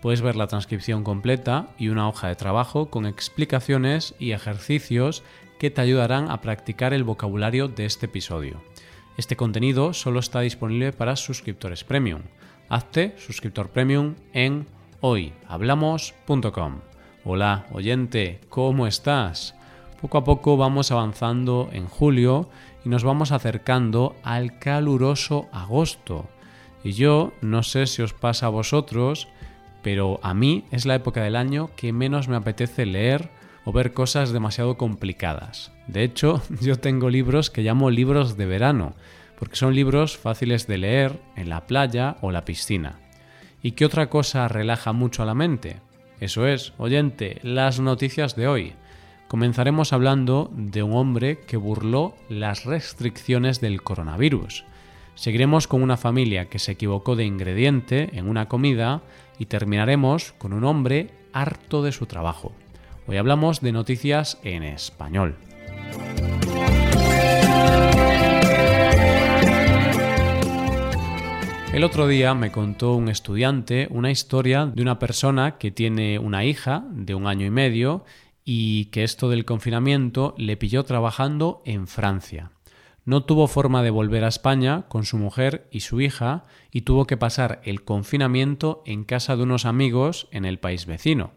Puedes ver la transcripción completa y una hoja de trabajo con explicaciones y ejercicios que te ayudarán a practicar el vocabulario de este episodio. Este contenido solo está disponible para suscriptores premium. Hazte suscriptor premium en hoyhablamos.com. Hola, oyente, ¿cómo estás? Poco a poco vamos avanzando en julio y nos vamos acercando al caluroso agosto. Y yo no sé si os pasa a vosotros, pero a mí es la época del año que menos me apetece leer o ver cosas demasiado complicadas. De hecho, yo tengo libros que llamo libros de verano, porque son libros fáciles de leer en la playa o la piscina. ¿Y qué otra cosa relaja mucho a la mente? Eso es, oyente, las noticias de hoy. Comenzaremos hablando de un hombre que burló las restricciones del coronavirus. Seguiremos con una familia que se equivocó de ingrediente en una comida y terminaremos con un hombre harto de su trabajo. Hoy hablamos de noticias en español. El otro día me contó un estudiante una historia de una persona que tiene una hija de un año y medio y que esto del confinamiento le pilló trabajando en Francia no tuvo forma de volver a España con su mujer y su hija y tuvo que pasar el confinamiento en casa de unos amigos en el país vecino.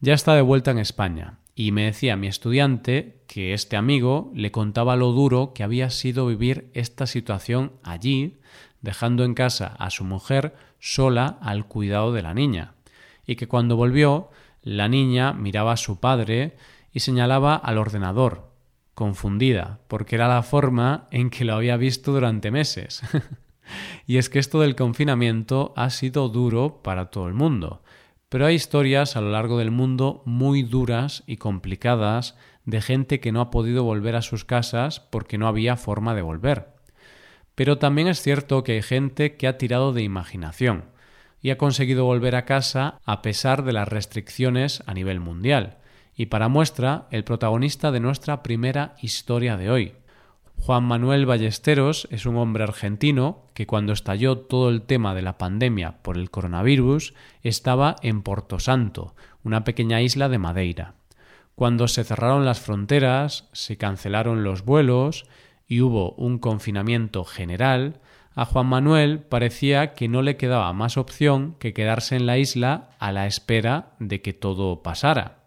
Ya está de vuelta en España y me decía mi estudiante que este amigo le contaba lo duro que había sido vivir esta situación allí, dejando en casa a su mujer sola al cuidado de la niña, y que cuando volvió la niña miraba a su padre y señalaba al ordenador, confundida, porque era la forma en que lo había visto durante meses. y es que esto del confinamiento ha sido duro para todo el mundo, pero hay historias a lo largo del mundo muy duras y complicadas de gente que no ha podido volver a sus casas porque no había forma de volver. Pero también es cierto que hay gente que ha tirado de imaginación y ha conseguido volver a casa a pesar de las restricciones a nivel mundial y para muestra el protagonista de nuestra primera historia de hoy. Juan Manuel Ballesteros es un hombre argentino que cuando estalló todo el tema de la pandemia por el coronavirus estaba en Porto Santo, una pequeña isla de Madeira. Cuando se cerraron las fronteras, se cancelaron los vuelos y hubo un confinamiento general, a Juan Manuel parecía que no le quedaba más opción que quedarse en la isla a la espera de que todo pasara.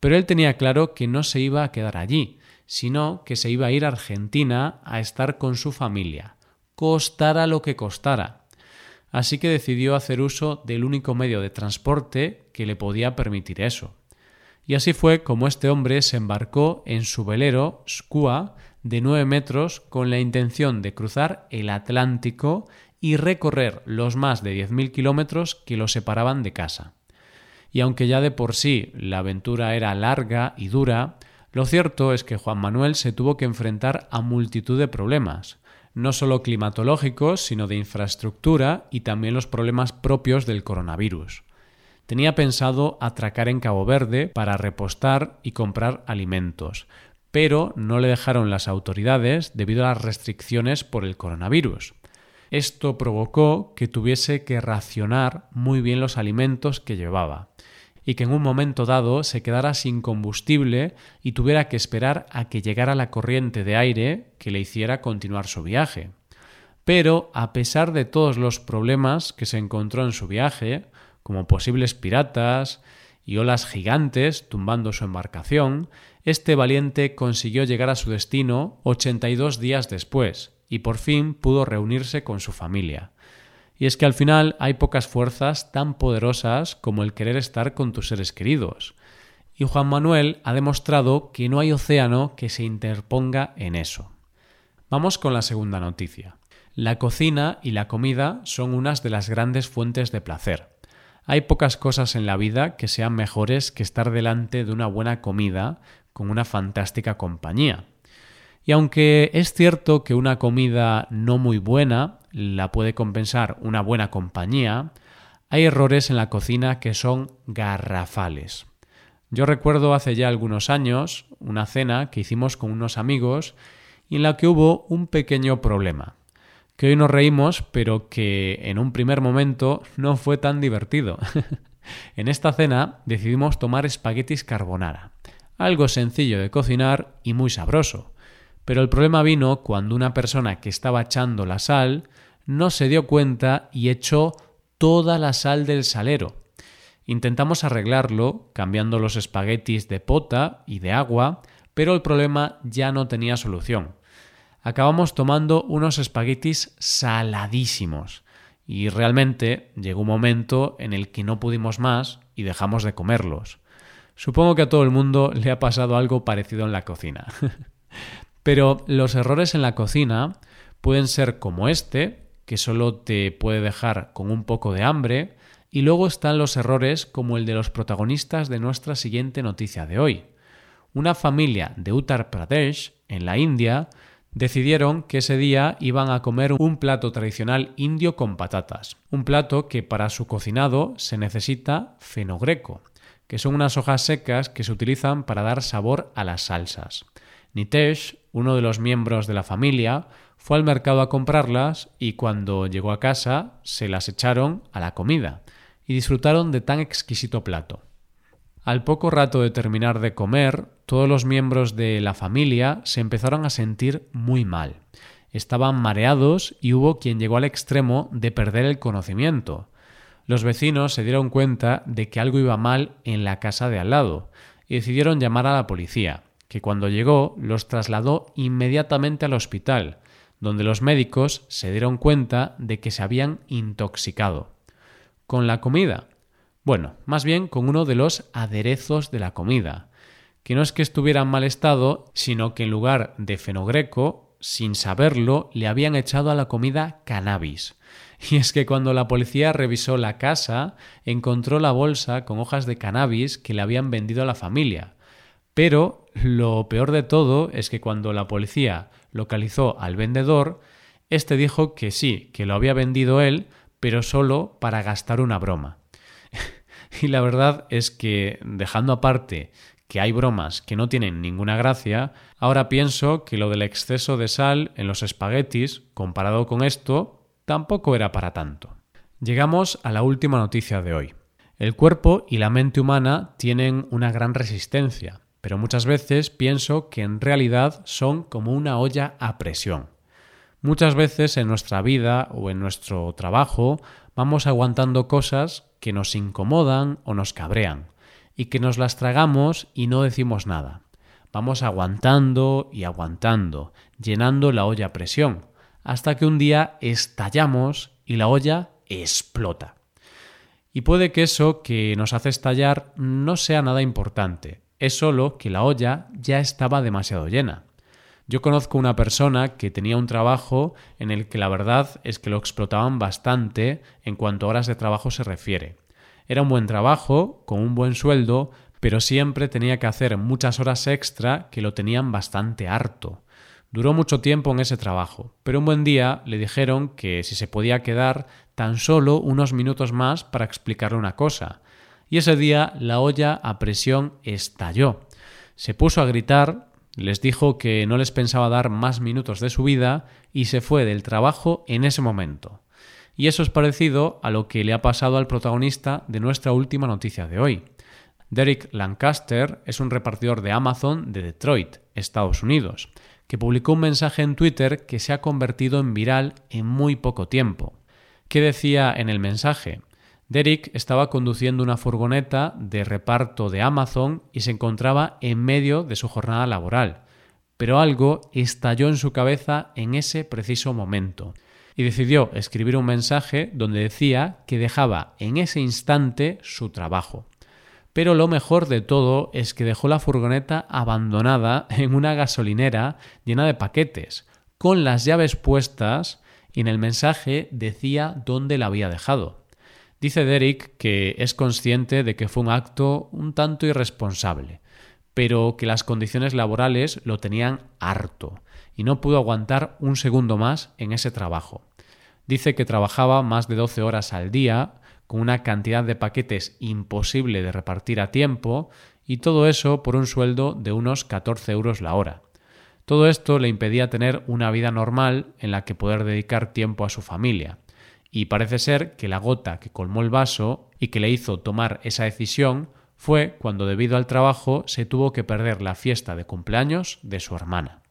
Pero él tenía claro que no se iba a quedar allí, sino que se iba a ir a Argentina a estar con su familia, costara lo que costara. Así que decidió hacer uso del único medio de transporte que le podía permitir eso. Y así fue como este hombre se embarcó en su velero Skua de nueve metros con la intención de cruzar el Atlántico y recorrer los más de diez mil kilómetros que lo separaban de casa y aunque ya de por sí la aventura era larga y dura, lo cierto es que Juan Manuel se tuvo que enfrentar a multitud de problemas, no solo climatológicos, sino de infraestructura y también los problemas propios del coronavirus. Tenía pensado atracar en Cabo Verde para repostar y comprar alimentos, pero no le dejaron las autoridades debido a las restricciones por el coronavirus. Esto provocó que tuviese que racionar muy bien los alimentos que llevaba y que en un momento dado se quedara sin combustible y tuviera que esperar a que llegara la corriente de aire que le hiciera continuar su viaje. Pero, a pesar de todos los problemas que se encontró en su viaje, como posibles piratas y olas gigantes tumbando su embarcación, este valiente consiguió llegar a su destino 82 días después, y por fin pudo reunirse con su familia. Y es que al final hay pocas fuerzas tan poderosas como el querer estar con tus seres queridos. Y Juan Manuel ha demostrado que no hay océano que se interponga en eso. Vamos con la segunda noticia. La cocina y la comida son unas de las grandes fuentes de placer. Hay pocas cosas en la vida que sean mejores que estar delante de una buena comida con una fantástica compañía. Y aunque es cierto que una comida no muy buena la puede compensar una buena compañía, hay errores en la cocina que son garrafales. Yo recuerdo hace ya algunos años una cena que hicimos con unos amigos y en la que hubo un pequeño problema que hoy nos reímos, pero que en un primer momento no fue tan divertido. en esta cena decidimos tomar espaguetis carbonara, algo sencillo de cocinar y muy sabroso. Pero el problema vino cuando una persona que estaba echando la sal no se dio cuenta y echó toda la sal del salero. Intentamos arreglarlo cambiando los espaguetis de pota y de agua, pero el problema ya no tenía solución acabamos tomando unos espaguetis saladísimos. Y realmente llegó un momento en el que no pudimos más y dejamos de comerlos. Supongo que a todo el mundo le ha pasado algo parecido en la cocina. Pero los errores en la cocina pueden ser como este, que solo te puede dejar con un poco de hambre, y luego están los errores como el de los protagonistas de nuestra siguiente noticia de hoy. Una familia de Uttar Pradesh, en la India, decidieron que ese día iban a comer un plato tradicional indio con patatas, un plato que para su cocinado se necesita fenogreco, que son unas hojas secas que se utilizan para dar sabor a las salsas. Nitesh, uno de los miembros de la familia, fue al mercado a comprarlas y cuando llegó a casa se las echaron a la comida y disfrutaron de tan exquisito plato. Al poco rato de terminar de comer, todos los miembros de la familia se empezaron a sentir muy mal. Estaban mareados y hubo quien llegó al extremo de perder el conocimiento. Los vecinos se dieron cuenta de que algo iba mal en la casa de al lado y decidieron llamar a la policía, que cuando llegó los trasladó inmediatamente al hospital, donde los médicos se dieron cuenta de que se habían intoxicado. Con la comida, bueno, más bien con uno de los aderezos de la comida, que no es que estuviera en mal estado, sino que en lugar de fenogreco, sin saberlo, le habían echado a la comida cannabis. Y es que cuando la policía revisó la casa, encontró la bolsa con hojas de cannabis que le habían vendido a la familia. Pero lo peor de todo es que cuando la policía localizó al vendedor, este dijo que sí, que lo había vendido él, pero solo para gastar una broma. Y la verdad es que, dejando aparte que hay bromas que no tienen ninguna gracia, ahora pienso que lo del exceso de sal en los espaguetis, comparado con esto, tampoco era para tanto. Llegamos a la última noticia de hoy. El cuerpo y la mente humana tienen una gran resistencia, pero muchas veces pienso que en realidad son como una olla a presión. Muchas veces en nuestra vida o en nuestro trabajo vamos aguantando cosas que nos incomodan o nos cabrean, y que nos las tragamos y no decimos nada. Vamos aguantando y aguantando, llenando la olla a presión, hasta que un día estallamos y la olla explota. Y puede que eso que nos hace estallar no sea nada importante, es solo que la olla ya estaba demasiado llena. Yo conozco una persona que tenía un trabajo en el que la verdad es que lo explotaban bastante en cuanto a horas de trabajo se refiere. Era un buen trabajo, con un buen sueldo, pero siempre tenía que hacer muchas horas extra que lo tenían bastante harto. Duró mucho tiempo en ese trabajo, pero un buen día le dijeron que si se podía quedar tan solo unos minutos más para explicarle una cosa. Y ese día la olla a presión estalló. Se puso a gritar, les dijo que no les pensaba dar más minutos de su vida y se fue del trabajo en ese momento. Y eso es parecido a lo que le ha pasado al protagonista de nuestra última noticia de hoy. Derek Lancaster es un repartidor de Amazon de Detroit, Estados Unidos, que publicó un mensaje en Twitter que se ha convertido en viral en muy poco tiempo. ¿Qué decía en el mensaje? Derek estaba conduciendo una furgoneta de reparto de Amazon y se encontraba en medio de su jornada laboral, pero algo estalló en su cabeza en ese preciso momento y decidió escribir un mensaje donde decía que dejaba en ese instante su trabajo. Pero lo mejor de todo es que dejó la furgoneta abandonada en una gasolinera llena de paquetes, con las llaves puestas y en el mensaje decía dónde la había dejado. Dice Derek que es consciente de que fue un acto un tanto irresponsable, pero que las condiciones laborales lo tenían harto y no pudo aguantar un segundo más en ese trabajo. Dice que trabajaba más de 12 horas al día, con una cantidad de paquetes imposible de repartir a tiempo, y todo eso por un sueldo de unos 14 euros la hora. Todo esto le impedía tener una vida normal en la que poder dedicar tiempo a su familia. Y parece ser que la gota que colmó el vaso y que le hizo tomar esa decisión fue cuando debido al trabajo se tuvo que perder la fiesta de cumpleaños de su hermana.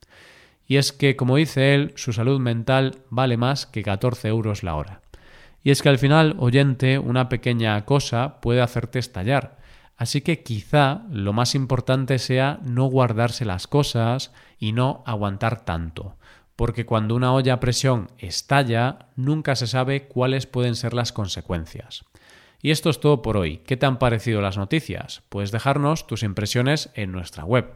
Y es que, como dice él, su salud mental vale más que 14 euros la hora. Y es que al final, oyente, una pequeña cosa puede hacerte estallar. Así que quizá lo más importante sea no guardarse las cosas y no aguantar tanto, porque cuando una olla a presión estalla, nunca se sabe cuáles pueden ser las consecuencias. Y esto es todo por hoy. ¿Qué te han parecido las noticias? Puedes dejarnos tus impresiones en nuestra web.